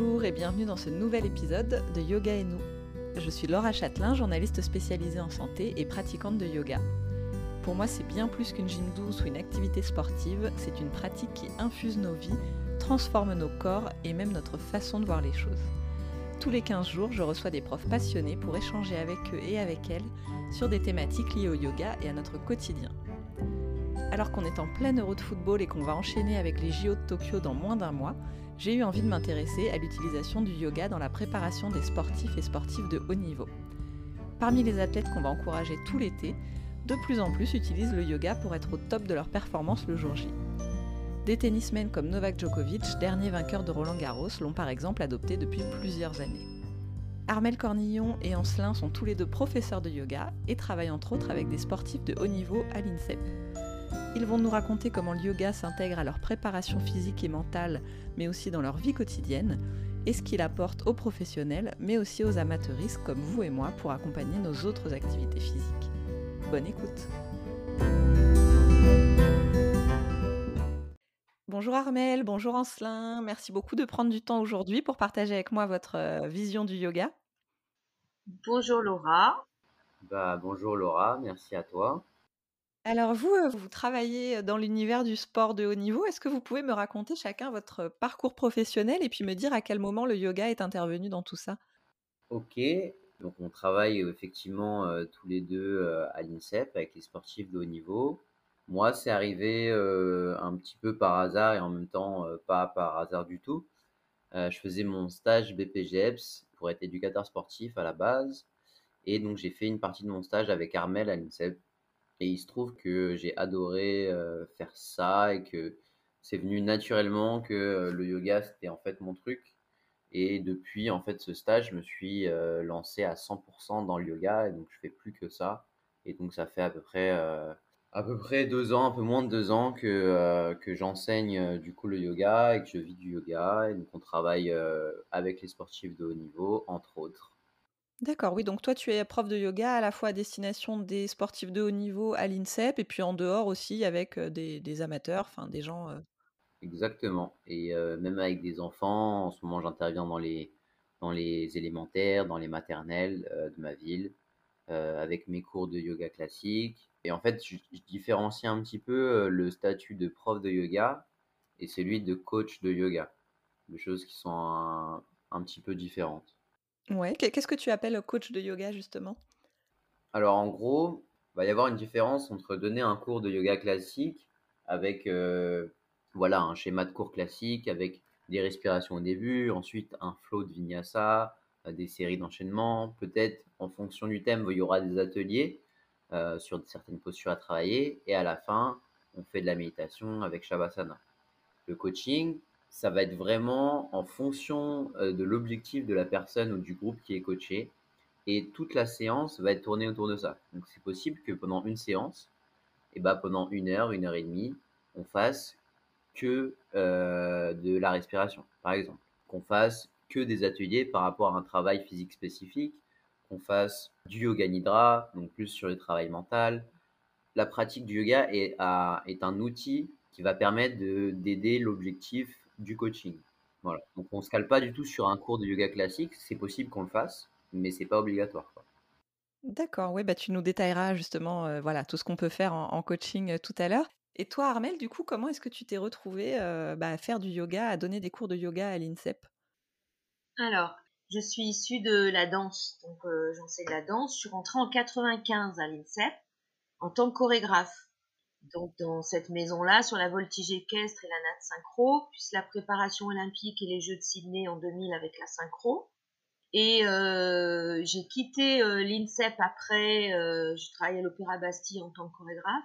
Bonjour et bienvenue dans ce nouvel épisode de Yoga et nous. Je suis Laura Châtelain, journaliste spécialisée en santé et pratiquante de yoga. Pour moi, c'est bien plus qu'une gym douce ou une activité sportive, c'est une pratique qui infuse nos vies, transforme nos corps et même notre façon de voir les choses. Tous les 15 jours, je reçois des profs passionnés pour échanger avec eux et avec elles sur des thématiques liées au yoga et à notre quotidien. Alors qu'on est en pleine euro de football et qu'on va enchaîner avec les JO de Tokyo dans moins d'un mois, j'ai eu envie de m'intéresser à l'utilisation du yoga dans la préparation des sportifs et sportifs de haut niveau. Parmi les athlètes qu'on va encourager tout l'été, de plus en plus utilisent le yoga pour être au top de leur performance le jour J. Des tennismen comme Novak Djokovic, dernier vainqueur de Roland Garros, l'ont par exemple adopté depuis plusieurs années. Armel Cornillon et Ancelin sont tous les deux professeurs de yoga et travaillent entre autres avec des sportifs de haut niveau à l'INSEP. Ils vont nous raconter comment le yoga s'intègre à leur préparation physique et mentale, mais aussi dans leur vie quotidienne, et ce qu'il apporte aux professionnels, mais aussi aux amateuristes comme vous et moi pour accompagner nos autres activités physiques. Bonne écoute Bonjour Armel, bonjour Ancelin, merci beaucoup de prendre du temps aujourd'hui pour partager avec moi votre euh, vision du yoga. Bonjour Laura. Bah, bonjour Laura, merci à toi. Alors vous, euh, vous travaillez dans l'univers du sport de haut niveau. Est-ce que vous pouvez me raconter chacun votre parcours professionnel et puis me dire à quel moment le yoga est intervenu dans tout ça? Ok, donc on travaille effectivement tous les deux à l'INSEP avec les sportifs de haut niveau. Moi, c'est arrivé un petit peu par hasard et en même temps pas par hasard du tout. je faisais mon stage BPGEPS pour être éducateur sportif à la base. Et donc j'ai fait une partie de mon stage avec Armel à l'INSEP et il se trouve que j'ai adoré euh, faire ça et que c'est venu naturellement que euh, le yoga c'était en fait mon truc. Et depuis en fait ce stage, je me suis euh, lancé à 100% dans le yoga et donc je fais plus que ça. Et donc ça fait à peu près à peu près deux ans, un peu moins de deux ans que que j'enseigne du coup le yoga et que je vis du yoga. Et donc on travaille avec les sportifs de haut niveau entre autres. D'accord, oui, donc toi tu es prof de yoga à la fois à destination des sportifs de haut niveau à l'INSEP et puis en dehors aussi avec des, amateurs, enfin des gens. Exactement. Et même avec des enfants, en ce moment j'interviens dans les, dans les élémentaires, dans les maternelles de ma ville, avec mes cours de yoga classique. Et en fait, je, différencie un petit peu le statut de prof de yoga et celui de coach de yoga. Des choses qui sont un petit peu différentes. Ouais, qu'est-ce que tu appelles coach de yoga justement? Alors en gros, il va y avoir une différence entre donner un cours de yoga classique avec euh, voilà un schéma de cours classique avec des respirations au début, ensuite un flow de vinyasa, euh, des séries d'enchaînements, peut-être en fonction du thème, il y aura des ateliers euh, sur certaines postures à travailler. Et à la fin, on fait de la méditation avec Shavasana. Le coaching, ça va être vraiment en fonction euh, de l'objectif de la personne ou du groupe qui est coaché. Et toute la séance va être tournée autour de ça. Donc c'est possible que pendant une séance, et eh ben pendant une heure, une heure et demie, on fasse que euh, de la respiration, par exemple. Qu'on fasse que des ateliers par rapport à un travail physique spécifique, qu'on fasse du yoga nidra, donc plus sur le travail mental. La pratique du yoga est, est un outil qui va permettre d'aider l'objectif du coaching. Voilà. Donc on se cale pas du tout sur un cours de yoga classique. C'est possible qu'on le fasse, mais c'est pas obligatoire. D'accord, oui, bah tu nous détailleras justement euh, voilà, tout ce qu'on peut faire en, coaching euh, tout à l'heure. Et toi, Armel, du coup, comment est-ce que tu t'es retrouvé euh, bah, à faire du yoga, à donner des cours de yoga à l'INSEP? Alors, je suis issue de la danse, donc j'enseigne la danse. Je suis rentrée en 95 à l'INSEP en tant que chorégraphe donc dans cette maison-là, sur la voltige équestre et la natte synchro, puis la préparation olympique et les Jeux de Sydney en 2000 avec la synchro. Et euh, j'ai quitté euh, l'INSEP après, euh, je travaillais à l'Opéra Bastille en tant que chorégraphe.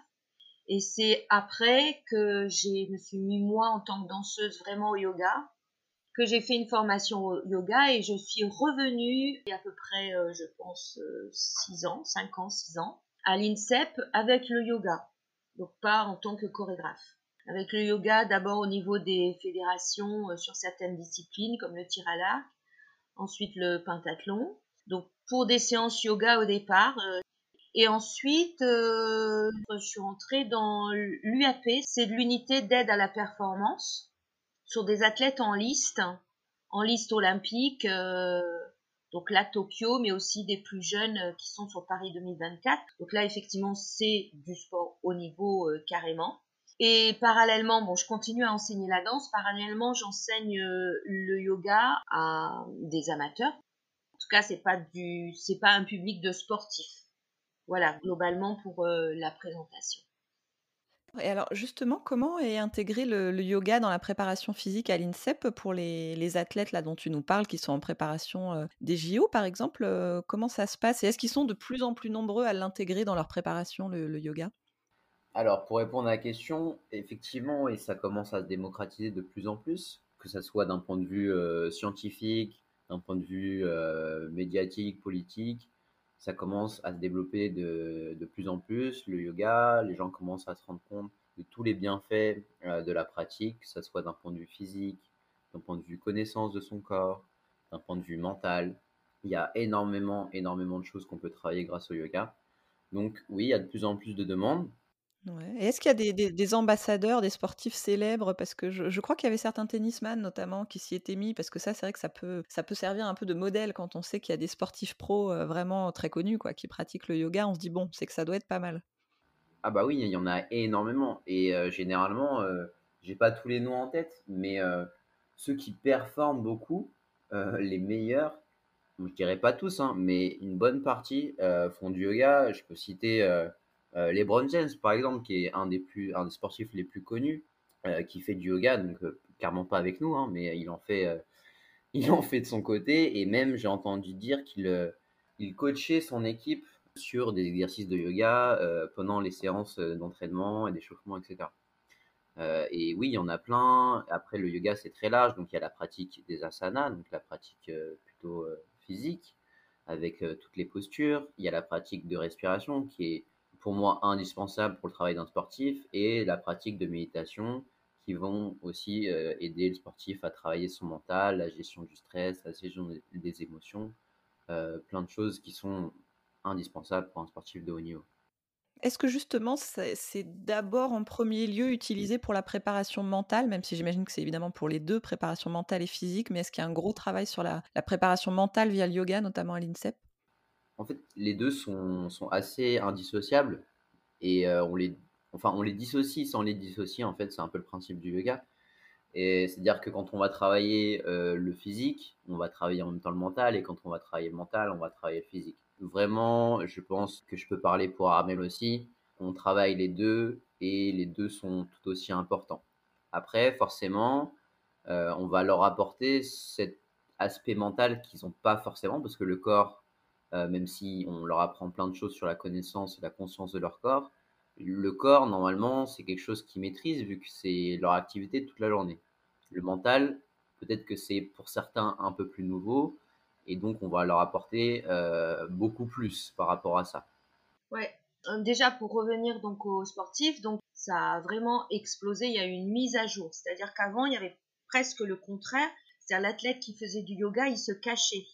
Et c'est après que j'ai me suis mis moi en tant que danseuse vraiment au yoga, que j'ai fait une formation au yoga et je suis revenue il y a à peu près, je pense, 6 ans, 5 ans, 6 ans, à l'INSEP avec le yoga donc pas en tant que chorégraphe. Avec le yoga, d'abord au niveau des fédérations euh, sur certaines disciplines comme le tir à l'arc, ensuite le pentathlon. Donc pour des séances yoga au départ. Euh, et ensuite, euh, je suis rentrée dans l'UAP, c'est l'unité d'aide à la performance sur des athlètes en liste en liste olympique. Donc là, Tokyo, mais aussi des plus jeunes qui sont sur Paris 2024. Donc là, effectivement, c'est du sport au niveau carrément. Et parallèlement, bon, je continue à enseigner la danse. Parallèlement, j'enseigne le yoga à des amateurs. En tout cas, c'est pas du, c'est pas un public de sportifs. Voilà, globalement pour la présentation. Et alors justement, comment est intégré le, yoga dans la préparation physique à l'INSEP pour les, athlètes là dont tu nous parles, qui sont en préparation des JO par exemple Comment ça se passe? Et est-ce qu'ils sont de plus en plus nombreux à l'intégrer dans leur préparation, le, yoga? Alors pour répondre à la question, effectivement, et ça commence à se démocratiser de plus en plus, que ce soit d'un point de vue scientifique, d'un point de vue médiatique, politique, ça commence à se développer de, de, plus en plus, le yoga, les gens commencent à se rendre compte de tous les bienfaits euh, de la pratique, que ce soit d'un point de vue physique, d'un point de vue connaissance de son corps, d'un point de vue mental. Il y a énormément, énormément de choses qu'on peut travailler grâce au yoga. Donc oui, il y a de plus en plus de demandes. Est-ce qu'il y a des, ambassadeurs, des sportifs célèbres? Parce que je, crois qu'il y avait certains tennisman notamment qui s'y étaient mis, parce que ça, c'est vrai que ça peut, servir un peu de modèle quand on sait qu'il y a des sportifs pros euh, vraiment très connus qui pratiquent le yoga. On se dit, bon, c'est que ça doit être pas mal. Ah bah oui, il y en a énormément. Et euh, généralement, euh, j'ai pas tous les noms en tête, mais ceux qui performent beaucoup, les meilleurs, je dirais pas tous, hein, mais une bonne partie font du yoga. Je peux citer euh, LeBron James, par exemple, qui est un des, plus, un des sportifs les plus connus, euh, qui fait du yoga, donc euh, clairement pas avec nous, hein, mais il en, fait, il en fait de son côté. Et même, j'ai entendu dire qu'il il coachait son équipe sur des exercices de yoga pendant les séances d'entraînement et d'échauffement, etc. et oui, il y en a plein. Après, le yoga, c'est très large. Donc, il y a la pratique des asanas, donc la pratique plutôt physique, avec toutes les postures. Il y a la pratique de respiration, qui est pour moi indispensable pour le travail d'un sportif et la pratique de méditation qui vont aussi euh, aider le sportif à travailler son mental, la gestion du stress, la gestion des émotions, euh, plein de choses qui sont indispensables pour un sportif de haut niveau. Est-ce que justement c'est d'abord en premier lieu utilisé pour la préparation mentale, même si j'imagine que c'est évidemment pour les deux, préparation mentale et physique, mais est-ce qu'il y a un gros travail sur la, la préparation mentale via le yoga, notamment à l'INSEP? En fait, les deux sont, sont assez indissociables et euh, on, les, enfin, on les dissocie sans les dissocier. En fait, c'est un peu le principe du yoga. Et c'est-à-dire que quand on va travailler euh, le physique, on va travailler en même temps le mental, et quand on va travailler le mental, on va travailler le physique. Vraiment, je pense que je peux parler pour Armel aussi. On travaille les deux et les deux sont tout aussi importants. Après, forcément, euh, on va leur apporter cet aspect mental qu'ils n'ont pas forcément, parce que le corps euh, même si on leur apprend plein de choses sur la connaissance et la conscience de leur corps. Le corps, normalement, c'est quelque chose qu'ils maîtrisent vu que c'est leur activité toute la journée. Le mental, peut-être que c'est pour certains un peu plus nouveau, et donc on va leur apporter euh, beaucoup plus par rapport à ça. Ouais, euh, déjà pour revenir donc aux sportifs, donc ça a vraiment explosé, il y a eu une mise à jour, c'est-à-dire qu'avant il y avait presque le contraire, c'est-à-dire l'athlète qui faisait du yoga, il se cachait.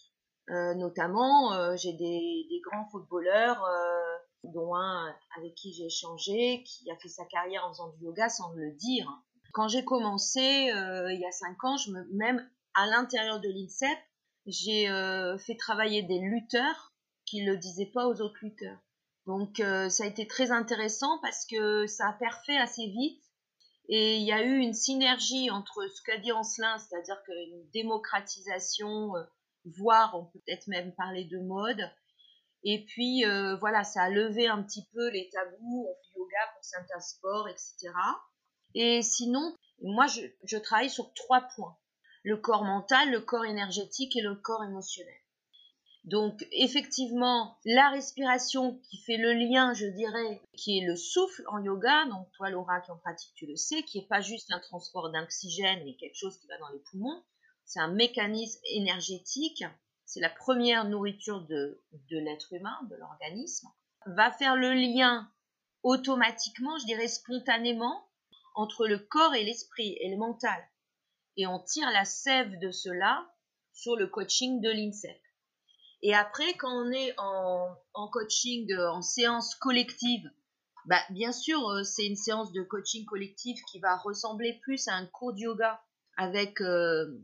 Euh, notamment, euh, j'ai des, grands footballeurs, euh, dont un avec qui j'ai échangé, qui a fait sa carrière en faisant du yoga sans le dire. Quand j'ai commencé il y a cinq ans, je me, même à l'intérieur de l'INSEP, j'ai fait travailler des lutteurs qui ne le disaient pas aux autres lutteurs. Donc ça a été très intéressant parce que ça a perfait assez vite et il y a eu une synergie entre ce qu'a dit Ancelin, c'est-à-dire qu'une démocratisation voire on peut peut-être même parler de mode. Et puis euh, voilà, ça a levé un petit peu les tabous, on fait yoga pour certains sports, etc. Et sinon, moi je, travaille sur trois points. Le corps mental, le corps énergétique et le corps émotionnel. Donc effectivement, la respiration qui fait le lien, je dirais, qui est le souffle en yoga, donc toi Laura qui en pratique, tu le sais, qui est pas juste un transport d'oxygène, mais quelque chose qui va dans les poumons, c'est un mécanisme énergétique, c'est la première nourriture de, l'être humain, de l'organisme, va faire le lien automatiquement, je dirais spontanément, entre le corps et l'esprit et le mental. Et on tire la sève de cela sur le coaching de l'INSEP. Et après, quand on est en, coaching, euh, en séance collective, bah, bien sûr, euh, c'est une séance de coaching collectif qui va ressembler plus à un cours de yoga avec euh,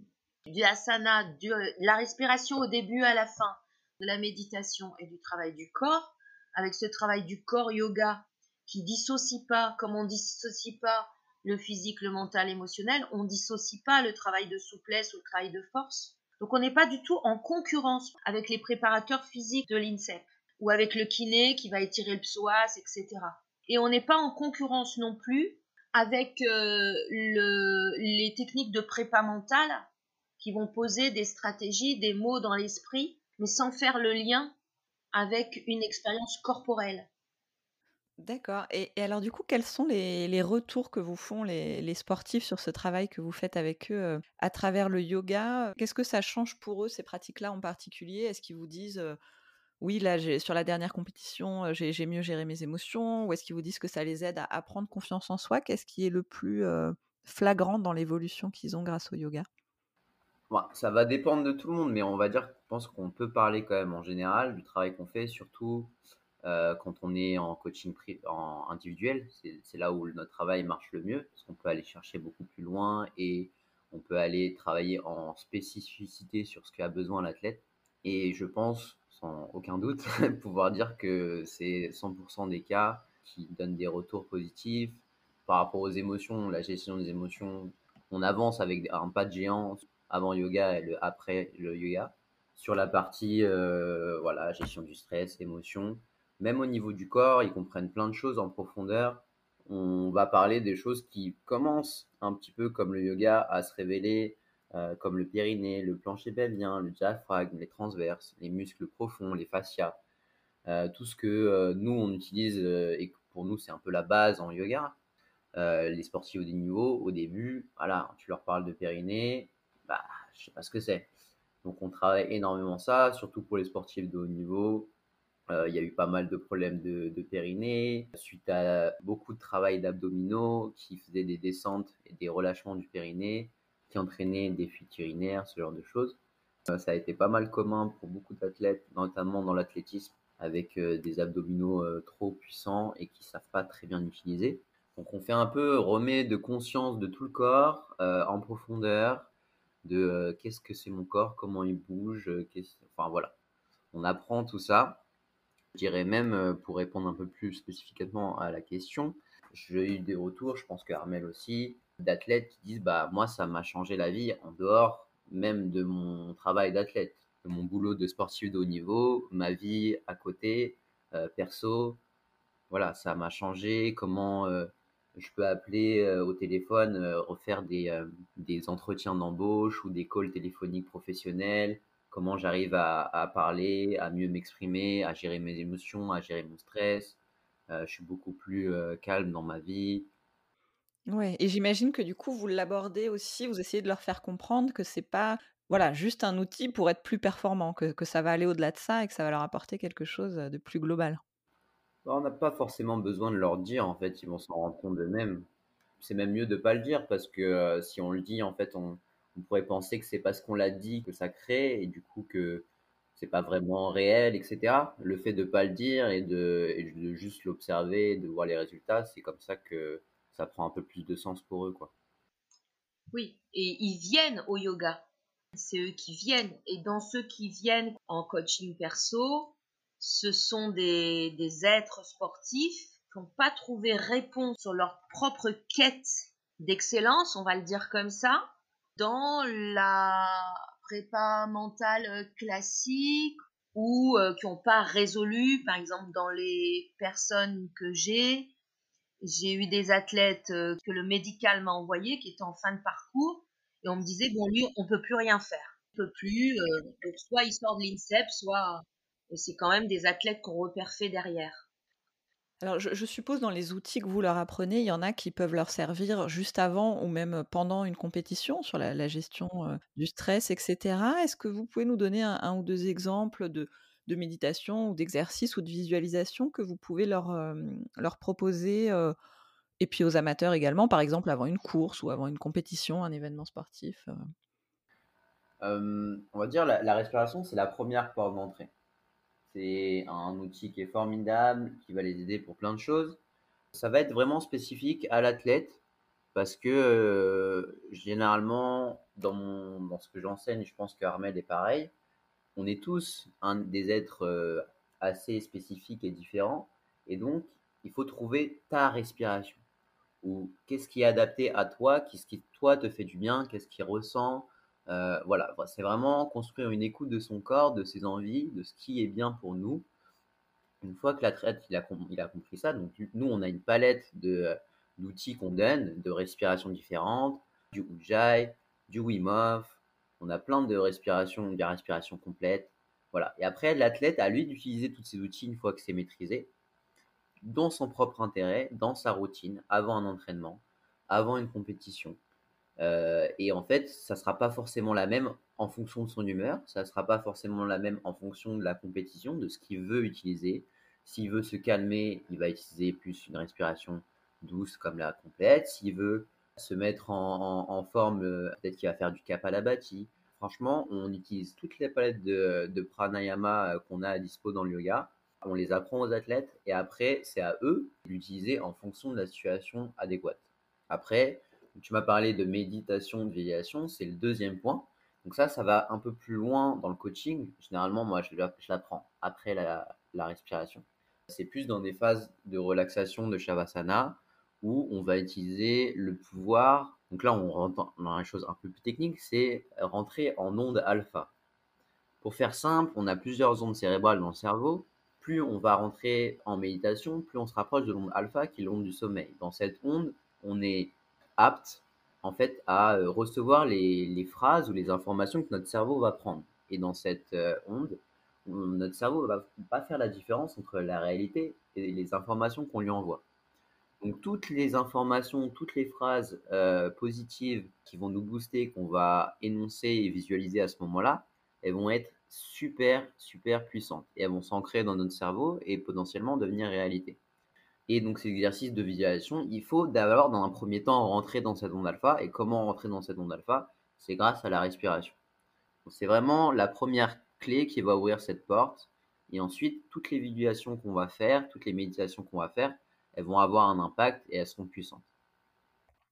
du asana, de la respiration au début à la fin, de la méditation et du travail du corps, avec ce travail du corps yoga qui dissocie pas, comme on dissocie pas le physique, le mental, l'émotionnel, on dissocie pas le travail de souplesse ou le travail de force. Donc on n'est pas du tout en concurrence avec les préparateurs physiques de l'INSEP ou avec le kiné qui va étirer le psoas, etc. Et on n'est pas en concurrence non plus avec euh, les techniques de prépa mentale qui vont poser des stratégies, des mots dans l'esprit, mais sans faire le lien avec une expérience corporelle. D'accord. Et, alors du coup, quels sont les, retours que vous font les, sportifs sur ce travail que vous faites avec eux euh, à travers le yoga? Qu'est-ce que ça change pour eux, ces pratiques-là en particulier? Est-ce qu'ils vous disent, euh, oui, là, sur la dernière compétition, euh, j'ai mieux géré mes émotions? Ou est-ce qu'ils vous disent que ça les aide à, prendre confiance en soi? Qu'est-ce qui est le plus flagrant dans l'évolution qu'ils ont grâce au yoga? Ça va dépendre de tout le monde, mais on va dire, je pense qu'on peut parler quand même en général du travail qu'on fait, surtout euh, quand on est en coaching individuel. C'est là où notre travail marche le mieux, parce qu'on peut aller chercher beaucoup plus loin et on peut aller travailler en spécificité sur ce qu'a besoin l'athlète. Et je pense, sans aucun doute, pouvoir dire que c'est 100% des cas qui donnent des retours positifs par rapport aux émotions, la gestion des émotions. On avance avec un pas de géant avant yoga et le après le yoga. Sur la partie euh, voilà gestion du stress, émotion, même au niveau du corps, ils comprennent plein de choses en profondeur. On va parler des choses qui commencent un petit peu comme le yoga à se révéler, euh, comme le périnée, le plancher pelvien, le diaphragme, les transverses, les muscles profonds, les fascias, euh, tout ce que nous on utilise et pour nous c'est un peu la base en yoga. les sportifs au niveau, au début, voilà, tu leur parles de périnée, bah, je sais pas ce que c'est. Donc on travaille énormément ça, surtout pour les sportifs de haut niveau. Euh, il y a eu pas mal de problèmes de, périnée, suite à beaucoup de travail d'abdominaux qui faisaient des descentes et des relâchements du périnée, qui entraînaient des fuites urinaires, ce genre de choses. Euh, ça a été pas mal commun pour beaucoup d'athlètes, notamment dans l'athlétisme, avec euh, des abdominaux trop puissants et qui savent pas très bien utiliser. Donc on fait un peu remet de conscience de tout le corps en profondeur, de euh, qu'est-ce que c'est mon corps, comment il bouge, euh, enfin voilà. On apprend tout ça. Je dirais même, euh, pour répondre un peu plus spécifiquement à la question, j'ai eu des retours, je pense que Armel aussi, d'athlètes qui disent bah moi ça m'a changé la vie en dehors même de mon travail d'athlète, de mon boulot de sportif de haut niveau, ma vie à côté, perso, voilà ça m'a changé comment je peux appeler euh, au téléphone, euh, refaire des, euh, des entretiens d'embauche ou des calls téléphoniques professionnels, comment j'arrive à, à, parler, à mieux m'exprimer, à gérer mes émotions, à gérer mon stress. je suis beaucoup plus calme dans ma vie. Ouais, et j'imagine que du coup, vous l'abordez aussi, vous essayez de leur faire comprendre que c'est pas voilà, juste un outil pour être plus performant, que, que ça va aller au-delà de ça et que ça va leur apporter quelque chose de plus global. Bah, on n'a pas forcément besoin de leur dire, en fait, ils vont s'en rendre compte d'eux-mêmes. C'est même mieux de pas le dire parce que euh, si on le dit, en fait, on, pourrait penser que c'est parce qu'on l'a dit que ça crée et du coup que c'est pas vraiment réel, etc. Le fait de pas le dire et de, de juste l'observer, de voir les résultats, c'est comme ça que ça prend un peu plus de sens pour eux, quoi. Oui, et ils viennent au yoga. C'est eux qui viennent. Et dans ceux qui viennent en coaching perso, ce sont des, êtres sportifs qui n'ont pas trouvé réponse sur leur propre quête d'excellence, on va le dire comme ça, dans la prépa mentale classique ou euh, qui n'ont pas résolu, par exemple dans les personnes que j'ai, j'ai eu des athlètes euh, que le médical m'a envoyé qui étaient en fin de parcours et on me disait bon lui on peut plus rien faire, on peut plus, euh, soit il sort de l'INSEP, soit et c'est quand même des athlètes qu'on repère fait derrière. Alors, je, suppose dans les outils que vous leur apprenez, il y en a qui peuvent leur servir juste avant ou même pendant une compétition sur la, gestion euh, du stress, etc. Est-ce que vous pouvez nous donner un, ou deux exemples de, méditation ou d'exercice ou de visualisation que vous pouvez leur, euh, leur proposer euh, et puis aux amateurs également, par exemple avant une course ou avant une compétition, un événement sportif On va dire la respiration, c'est la première porte d'entrée. C'est un outil qui est formidable, qui va les aider pour plein de choses. Ça va être vraiment spécifique à l'athlète. parce que généralement, dans, dans ce que j'enseigne, je pense que Armel est pareil. On est tous un, des êtres assez spécifiques et différents. Et donc, il faut trouver ta respiration. Ou qu'est-ce qui est adapté à toi, qu'est-ce qui, toi, te fait du bien, qu'est-ce qui ressent. Voilà, c'est vraiment construire une écoute de son corps, de ses envies, de ce qui est bien pour nous. Une fois que l'athlète il a, il a compris ça, donc nous on a une palette de d'outils qu'on donne, de respirations différentes, du Ujjayi, du Wim on a plein de respirations, de respiration complète. Voilà. Et après, l'athlète a lui d'utiliser tous ces outils une fois que c'est maîtrisé, dans son propre intérêt, dans sa routine, avant un entraînement, avant une compétition. Euh, et en fait, ça ne sera pas forcément la même en fonction de son humeur, ça ne sera pas forcément la même en fonction de la compétition, de ce qu'il veut utiliser. S'il veut se calmer, il va utiliser plus une respiration douce comme la complète. S'il veut se mettre en, forme, euh, peut-être qu'il va faire du kapalabhati. Franchement, on utilise toutes les palettes de, pranayama euh, qu'on a à dispo dans le yoga. On les apprend aux athlètes et après, c'est à eux d'utiliser en fonction de la situation adéquate. Après, tu m'as parlé de méditation, de véliation, c'est le deuxième point. Donc ça, ça va un peu plus loin dans le coaching. Généralement, moi, je l'apprends après la, la respiration. C'est plus dans des phases de relaxation de Shavasana où on va utiliser le pouvoir. Donc là, on rentre dans une chose un peu plus technique, c'est rentrer en onde alpha. Pour faire simple, on a plusieurs ondes cérébrales dans le cerveau. Plus on va rentrer en méditation, plus on se rapproche de l'onde alpha qui est l'onde du sommeil. Dans cette onde, on est apte en fait à euh, recevoir les, phrases ou les informations que notre cerveau va prendre. Et dans cette euh, onde, notre cerveau ne va pas faire la différence entre la réalité et les informations qu'on lui envoie. Donc toutes les informations, toutes les phrases euh, positives qui vont nous booster, qu'on va énoncer et visualiser à ce moment-là, elles vont être super, super puissantes. Et elles vont s'ancrer dans notre cerveau et potentiellement devenir réalité. Et donc ces exercices de visualisation, il faut d'abord dans un premier temps rentrer dans cette onde alpha. Et comment rentrer dans cette onde alpha? C'est grâce à la respiration. C'est vraiment la première clé qui va ouvrir cette porte. Et ensuite, toutes les visualisations qu'on va faire, toutes les méditations qu'on va faire, elles vont avoir un impact et elles seront puissantes.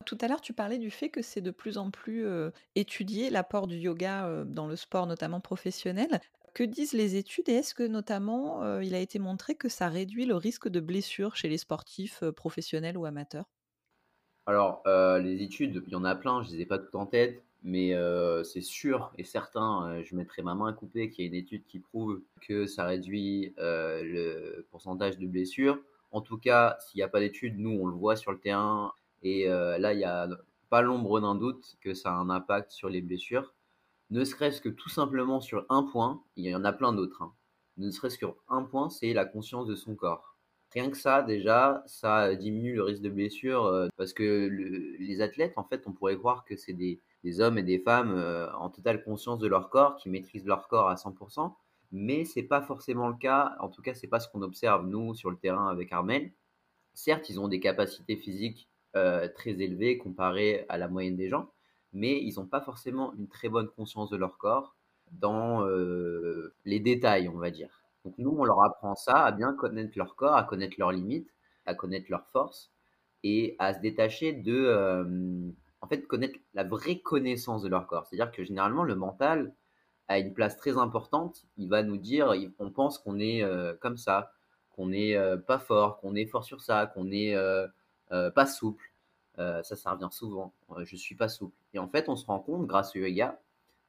Tout à l'heure, tu parlais du fait que c'est de plus en plus étudié l'apport du yoga dans le sport, notamment professionnel. Que disent les études et est-ce que notamment il a été montré que ça réduit le risque de blessure chez les sportifs professionnels ou amateurs? Alors, les études, il y en a plein, je ne les ai pas toutes en tête, mais c'est sûr et certain, je mettrai ma main à couper qu'il y a une étude qui prouve que ça réduit le pourcentage de blessures. En tout cas, s'il n'y a pas d'études, nous, on le voit sur le terrain. Et là, il n'y a pas l'ombre d'un doute que ça a un impact sur les blessures. Ne serait-ce que tout simplement sur un point, il y en a plein d'autres. Hein. Ne serait-ce sur un point, c'est la conscience de son corps. Rien que ça, déjà, ça diminue le risque de blessure euh, parce que les athlètes, en fait, on pourrait croire que c'est des, hommes et des femmes euh, en totale conscience de leur corps, qui maîtrisent leur corps à 100% mais c'est pas forcément le cas. En tout cas, c'est pas ce qu'on observe nous sur le terrain avec Armel. Certes, ils ont des capacités physiques euh, très élevées comparées à la moyenne des gens, mais ils n'ont pas forcément une très bonne conscience de leur corps dans euh, les détails, on va dire. Donc nous, on leur apprend ça, à bien connaître leur corps, à connaître leurs limites, à connaître leurs forces et à se détacher de, euh, en fait, connaître la vraie connaissance de leur corps. C'est-à-dire que généralement, le mental, a une place très importante, il va nous dire, on pense qu'on est euh, comme ça, qu'on n'est pas fort, qu'on est fort sur ça, qu'on n'est pas souple. ça, ça revient souvent. je suis pas souple. Et en fait, on se rend compte, grâce au yoga,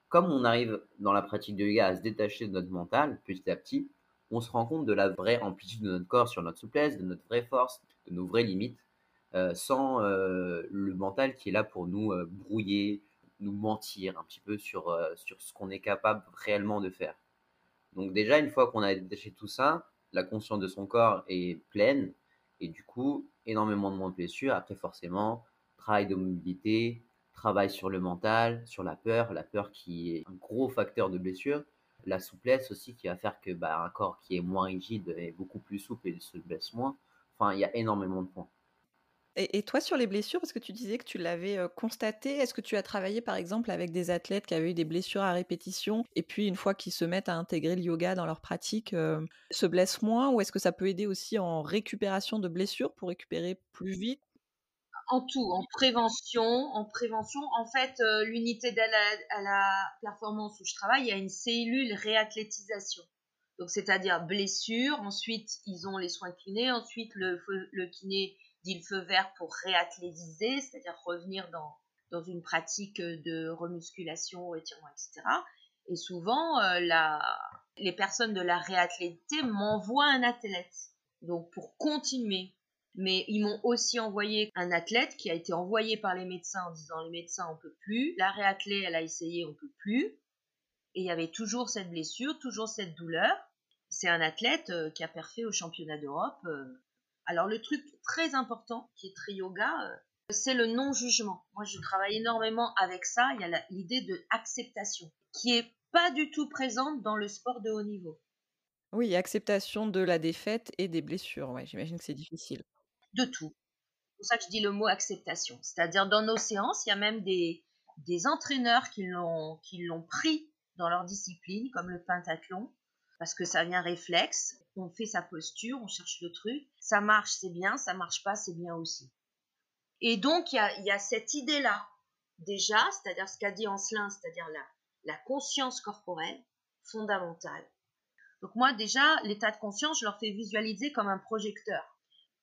comme on arrive dans la pratique de yoga à se détacher de notre mental petit à petit, on se rend compte de la vraie amplitude de notre corps sur notre souplesse, de notre vraie force, de nos vraies limites, sans le mental qui est là pour nous brouiller, nous mentir un petit peu sur, euh, sur ce qu'on est capable réellement de faire. Donc déjà, une fois qu'on a détaché tout ça, la conscience de son corps est pleine et du coup, énormément de moins de blessures. Après, forcément, travail de mobilité, travail sur le mental, sur la peur, la peur qui est un gros facteur de blessure. La souplesse aussi qui va faire que bah, un corps qui est moins rigide est beaucoup plus souple et se blesse moins. Enfin, il y a énormément de points. Et, toi, sur les blessures, parce que tu disais que tu l'avais constaté, est-ce que tu as travaillé par exemple avec des athlètes qui avaient eu des blessures à répétition et puis une fois qu'ils se mettent à intégrer le yoga dans leur pratique, se blessent moins ou est-ce que ça peut aider aussi en récupération de blessures pour récupérer plus vite En tout, en prévention, en prévention. En fait, euh, l'unité d'aide à, la performance où je travaille, il y a une cellule réathlétisation. Donc, c'est-à-dire blessure. Ensuite, ils ont les soins kinés. Ensuite, le, le kiné dit le feu vert pour réathlétiser, c'est-à-dire revenir dans, dans une pratique de remusculation, étirement, etc. Et souvent, euh, la, les personnes de la réathlété m'envoient un athlète. Donc, pour continuer. Mais ils m'ont aussi envoyé un athlète qui a été envoyé par les médecins en disant les médecins on peut plus, la réathlée elle a essayé on peut plus. Et il y avait toujours cette blessure, toujours cette douleur. C'est un athlète euh, qui a perfé au championnat d'Europe. Euh. Alors le truc très important qui est très yoga, c'est le non-jugement. Moi, je travaille énormément avec ça. Il y a l'idée de acceptation qui est pas du tout présente dans le sport de haut niveau. Oui, acceptation de la défaite et des blessures. Ouais, j'imagine que c'est difficile. De tout. C'est pour ça que je dis le mot acceptation. C'est-à-dire dans nos séances, il y a même des, entraîneurs qui l'ont pris dans leur discipline, comme le pentathlon, parce que ça vient réflexe. On fait sa posture, on cherche le truc. Ça marche, c'est bien. Ça marche pas, c'est bien aussi. Et donc, il y a, cette idée-là, déjà, c'est-à-dire ce qu'a dit Ancelin, c'est-à-dire la conscience corporelle fondamentale. Donc moi, déjà, l'état de conscience, je leur fais visualiser comme un projecteur.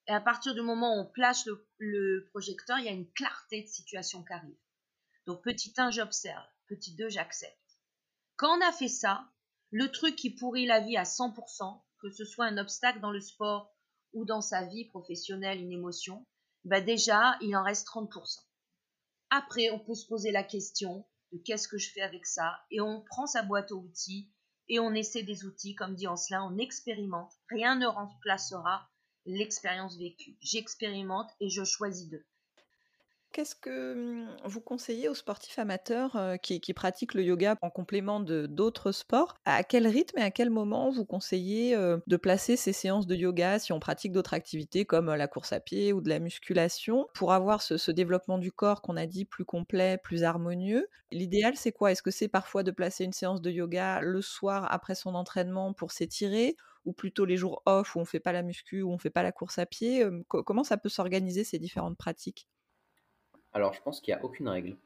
Et à partir du moment où on place le, projecteur, il y a une clarté de situation qui arrive. Donc petit 1, j'observe. Petit 2, j'accepte. Quand on a fait ça, le truc qui pourrit la vie à 100%, que ce soit un obstacle dans le sport ou dans sa vie professionnelle, une émotion, bah déjà, il en reste 30%. Après, on peut se poser la question de qu'est-ce que je fais avec ça, et on prend sa boîte aux outils, et on essaie des outils, comme dit Ancelin, on expérimente. Rien ne remplacera l'expérience vécue. J'expérimente et je choisis d'eux. Qu'est-ce que mmh, vous conseillez aux sportifs amateurs qui, pratiquent le yoga en complément de d'autres sports? À quel rythme et à quel moment vous conseillez de placer ces séances de yoga si on pratique d'autres activités comme la course à pied ou de la musculation pour avoir ce, développement du corps qu'on a dit plus complet, plus harmonieux? L'idéal, c'est quoi? Est-ce que c'est parfois de placer une séance de yoga le soir après son entraînement pour s'étirer ou plutôt les jours off où on fait pas la muscu, où on fait pas la course à pied? Comment ça peut s'organiser ces différentes pratiques? Alors, je pense qu'il n'y a aucune règle.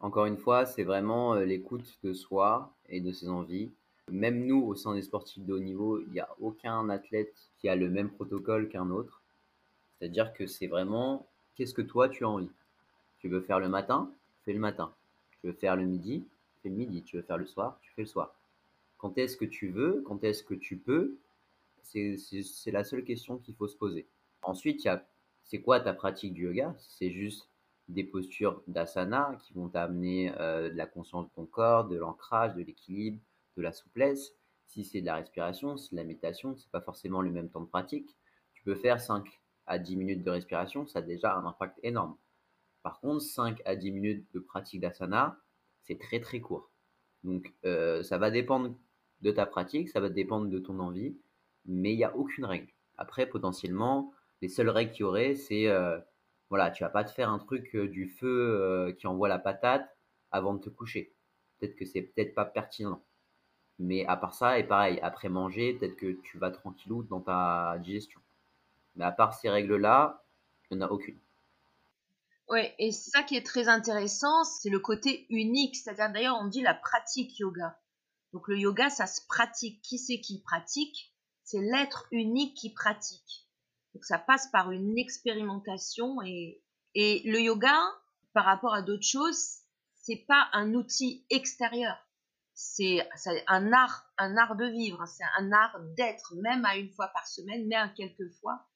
Encore une fois, c'est vraiment euh, l'écoute de soi et de ses envies. Même nous, au sein des sportifs de haut niveau, il n'y a aucun athlète qui a le même protocole qu'un autre. C'est-à-dire que c'est vraiment qu'est-ce que toi tu as envie? Tu veux faire le matin, fais le matin. Tu veux faire le midi, fais le midi. Tu veux faire le soir, tu fais le soir. Quand est-ce que tu veux, quand est-ce que tu peux, c'est la seule question qu'il faut se poser. Ensuite, il c'est quoi ta pratique du yoga? C'est juste des postures d'asana qui vont t'amener euh, de la conscience de ton corps, de l'ancrage, de l'équilibre, de la souplesse. Si c'est de la respiration, c'est de la méditation, c'est pas forcément le même temps de pratique. Tu peux faire 5 à 10 minutes de respiration, ça a déjà un impact énorme. Par contre, 5 à 10 minutes de pratique d'asana, c'est très très court. Donc euh, ça va dépendre de ta pratique, ça va dépendre de ton envie, mais il n'y a aucune règle. Après, potentiellement, les seules règles qu'il y aurait, c'est euh, voilà, tu vas pas te faire un truc euh, du feu euh, qui envoie la patate avant de te coucher. Peut-être que c'est peut-être pas pertinent. Mais à part ça, et pareil, après manger, peut-être que tu vas tranquillou dans ta digestion. Mais à part ces règles-là, il n'y en a aucune. Oui, et ça qui est très intéressant, c'est le côté unique. C'est-à-dire, d'ailleurs, on dit la pratique yoga. Donc le yoga, ça se pratique. Qui c'est qui pratique? C'est l'être unique qui pratique. Donc ça passe par une expérimentation et, et le yoga, par rapport à d'autres choses, c'est pas un outil extérieur. C'est un art, un art de vivre, c'est un art d'être, même à une fois par semaine, mais à quelques fois.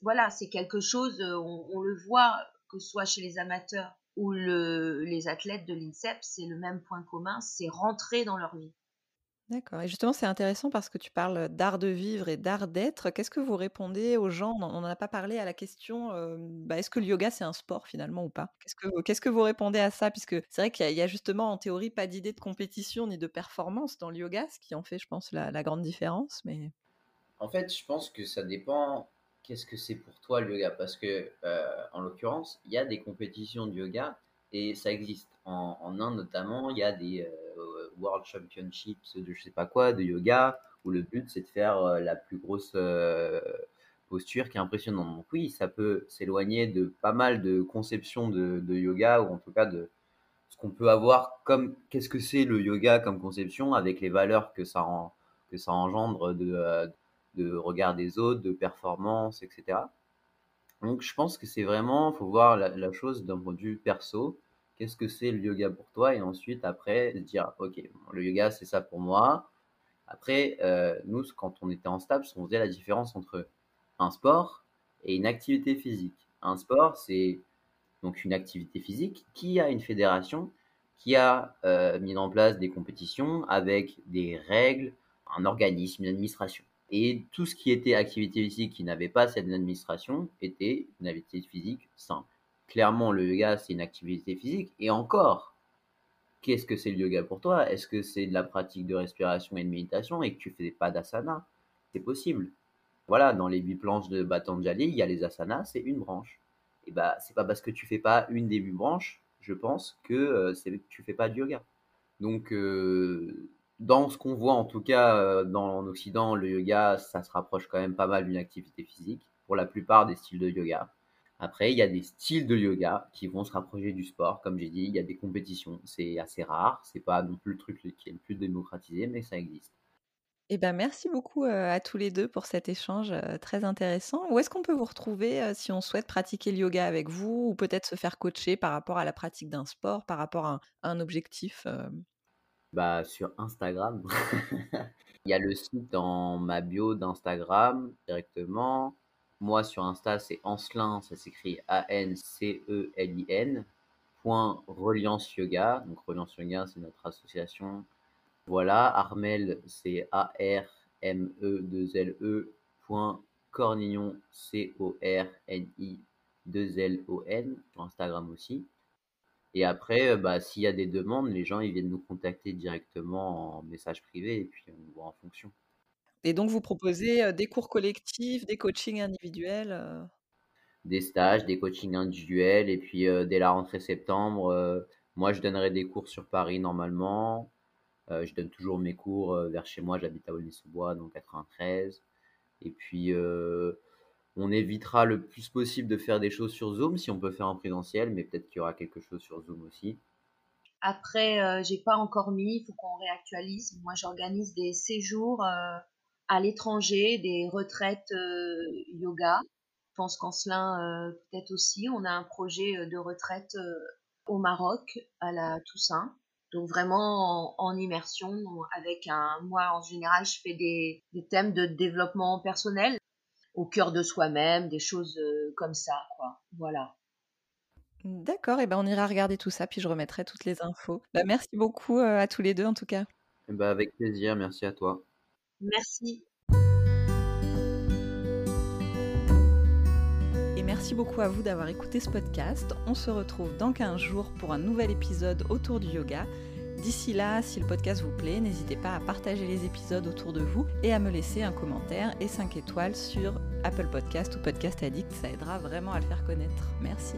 Voilà, c'est quelque chose, euh, on, le voit, que ce soit chez les amateurs ou le, les athlètes de l'INSEP, c'est le même point commun, c'est rentrer dans leur vie. D'accord et justement, c'est intéressant parce que tu parles d'art de vivre et d'art d'être. Qu'est-ce que vous répondez aux gens? On n'en a pas parlé à la question, bah, est-ce que le yoga, c'est un sport finalement ou pas? Qu'est-ce que vous répondez à ça? Puisque c'est vrai qu'il y a justement en théorie pas d'idée de compétition ni de performance dans le yoga, ce qui en fait, je pense, la grande différence, mais En fait, je pense que ça dépend qu'est-ce que c'est pour toi le yoga? Parce que, en l'occurrence, il y a des compétitions de yoga et ça existe. En en Inde notamment, il y a des, World Championships de je sais pas quoi, de yoga, où le but c'est de faire euh, la plus grosse euh, posture qui est impressionnante. Donc oui, ça peut s'éloigner de pas mal de conceptions de, yoga, ou en tout cas de ce qu'on peut avoir comme qu'est-ce que c'est le yoga comme conception, avec les valeurs que ça, que ça engendre euh, de regard des autres, de performance, etc. Donc je pense que c'est vraiment, faut voir la, chose d'un point de vue perso. Qu'est-ce que c'est le yoga pour toi? Et ensuite, après, dire, ok, le yoga, c'est ça pour moi. Après, euh, nous, quand on était en stage, on faisait la différence entre un sport et une activité physique. Un sport, c'est donc une activité physique qui a une fédération, qui a euh, mis en place des compétitions avec des règles, un organisme, une administration. Et tout ce qui était activité physique qui n'avait pas cette administration était une activité physique simple. Clairement, le yoga, c'est une activité physique. Et encore, qu'est-ce que c'est le yoga pour toi? Est-ce que c'est de la pratique de respiration et de méditation et que tu fais pas d'asana? C'est possible. Voilà, dans les huit planches de Batanjali, il y a les asanas, c'est une branche. Et bah, c'est pas parce que tu fais pas une des huit branches, je pense, que euh, c'est que tu fais pas de yoga. Donc, euh, dans ce qu'on voit en tout cas euh, dans l'Occident, le yoga, ça se rapproche quand même pas mal d'une activité physique pour la plupart des styles de yoga. Après, il y a des styles de yoga qui vont se rapprocher du sport. Comme j'ai dit, il y a des compétitions. C'est assez rare. C'est pas non plus le truc qui est le plus démocratisé, mais ça existe. Eh ben, merci beaucoup à tous les deux pour cet échange très intéressant. Où est-ce qu'on peut vous retrouver si on souhaite pratiquer le yoga avec vous ou peut-être se faire coacher par rapport à la pratique d'un sport, par rapport à un, objectif bah, Sur Instagram. Il y a le site dans ma bio d'Instagram directement. Moi, sur Insta, c'est Ancelin, ça s'écrit A-N-C-E-L-I-N. Point Reliance Yoga. Donc, Reliance Yoga, c'est notre association voilà, Armel, c'est A-R-M-E-2-L-E. Point Cornillon, C-O-R-N-I-2-L-O-N, sur Instagram aussi. Et après, euh, bah, s'il y a des demandes, les gens ils viennent nous contacter directement en message privé et puis on voit en fonction. Et donc, vous proposez euh, des cours collectifs, des coachings individuels euh? Des stages, des coachings individuels. Et puis, dès la rentrée septembre, moi, je donnerai des cours sur Paris normalement. Euh, je donne toujours mes cours vers chez moi. J'habite à Aulnay-sous-Bois, dans 93. Et puis, on évitera le plus possible de faire des choses sur Zoom si on peut faire en présentiel, mais peut-être qu'il y aura quelque chose sur Zoom aussi. Après, j'ai pas encore mis, il faut qu'on réactualise. Moi, j'organise des séjours à l'étranger, des retraites yoga. Je pense qu'en cela, peut-être aussi, on a un projet de retraite au Maroc à la Toussaint. Donc vraiment en, immersion avec un... Moi, en général, je fais des, thèmes de développement personnel au cœur de soi-même, des choses euh, comme ça, quoi. Voilà. D'accord, et ben on ira regarder tout ça, puis je remettrai toutes les infos. Bah, merci beaucoup euh, à tous les deux en tout cas. Eh ben, avec plaisir, merci à toi. Merci. Et merci beaucoup à vous d'avoir écouté ce podcast. On se retrouve dans 15 jours pour un nouvel épisode autour du yoga. D'ici là, si le podcast vous plaît, n'hésitez pas à partager les épisodes autour de vous et à me laisser un commentaire et 5 étoiles sur Apple Podcast ou Podcast Addict. Ça aidera vraiment à le faire connaître. Merci.